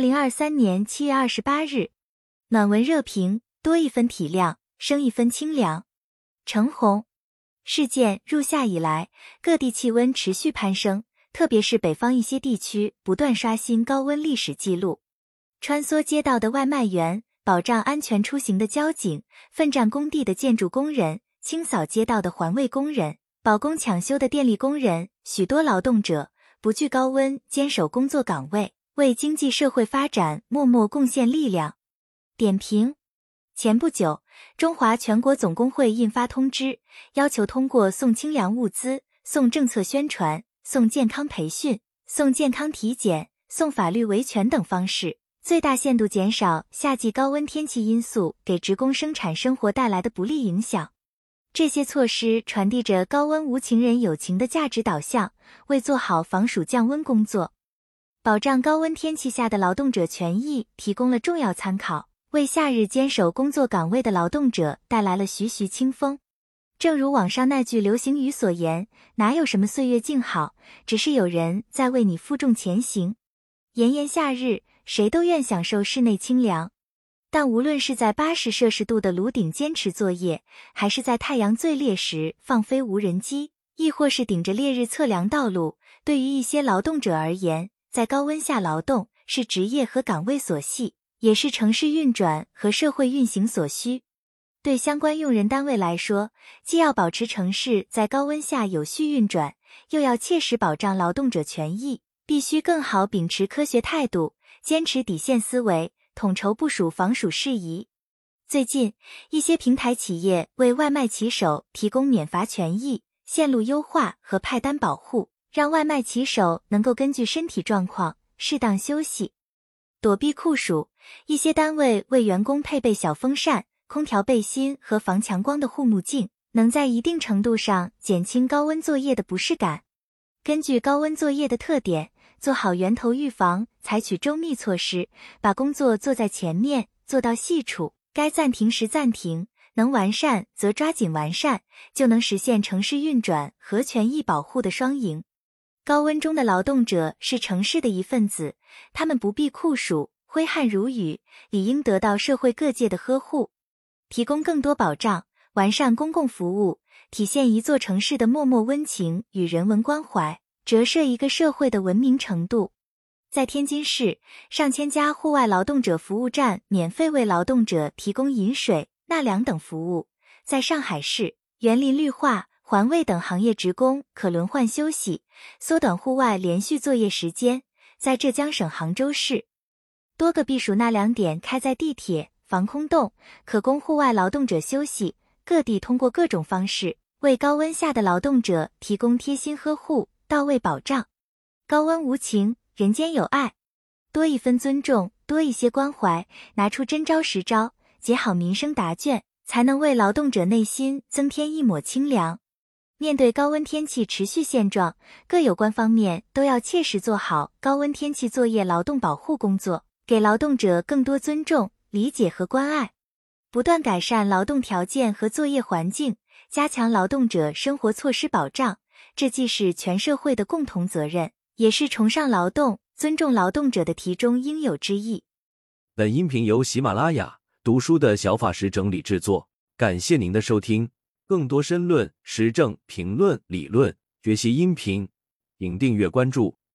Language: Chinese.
二零二三年七月二十八日，暖文热评：多一分体谅，生一分清凉。橙红事件入夏以来，各地气温持续攀升，特别是北方一些地区不断刷新高温历史记录。穿梭街道的外卖员，保障安全出行的交警，奋战工地的建筑工人，清扫街道的环卫工人，保工抢修的电力工人，许多劳动者不惧高温，坚守工作岗位，为经济社会发展默默贡献力量。点评：前不久，中华全国总工会印发通知，要求通过送清凉物资、送政策宣传、送健康培训、送健康体检、送法律维权等方式。最大限度减少夏季高温天气因素给职工生产生活带来的不利影响。这些措施传递着“高温无情人有情”的价值导向，为做好防暑降温工作、保障高温天气下的劳动者权益提供了重要参考，为夏日坚守工作岗位的劳动者带来了徐徐清风。正如网上那句流行语所言：“哪有什么岁月静好，只是有人在为你负重前行。”炎炎夏日。谁都愿享受室内清凉，但无论是在八十摄氏度的炉顶坚持作业，还是在太阳最烈时放飞无人机，亦或是顶着烈日测量道路，对于一些劳动者而言，在高温下劳动是职业和岗位所系，也是城市运转和社会运行所需。对相关用人单位来说，既要保持城市在高温下有序运转，又要切实保障劳动者权益，必须更好秉持科学态度。坚持底线思维，统筹部署防暑事宜。最近，一些平台企业为外卖骑手提供免罚权益、线路优化和派单保护，让外卖骑手能够根据身体状况适当休息。躲避酷暑，一些单位为员工配备小风扇、空调背心和防强光的护目镜，能在一定程度上减轻高温作业的不适感。根据高温作业的特点。做好源头预防，采取周密措施，把工作做在前面，做到细处，该暂停时暂停，能完善则抓紧完善，就能实现城市运转和权益保护的双赢。高温中的劳动者是城市的一份子，他们不避酷暑，挥汗如雨，理应得到社会各界的呵护。提供更多保障，完善公共服务，体现一座城市的默默温情与人文关怀。折射一个社会的文明程度。在天津市，上千家户外劳动者服务站免费为劳动者提供饮水、纳凉等服务；在上海市，园林绿化、环卫等行业职工可轮换休息，缩短户外连续作业时间；在浙江省杭州市，多个避暑纳凉点开在地铁、防空洞，可供户外劳动者休息。各地通过各种方式为高温下的劳动者提供贴心呵护。到位保障，高温无情，人间有爱，多一分尊重，多一些关怀，拿出真招实招，解好民生答卷，才能为劳动者内心增添一抹清凉。面对高温天气持续现状，各有关方面都要切实做好高温天气作业劳动保护工作，给劳动者更多尊重、理解和关爱，不断改善劳动条件和作业环境，加强劳动者生活措施保障。这既是全社会的共同责任，也是崇尚劳动、尊重劳动者的题中应有之义。本音频由喜马拉雅读书的小法师整理制作，感谢您的收听。更多申论、时政评论、理论学习音频，请订阅关注。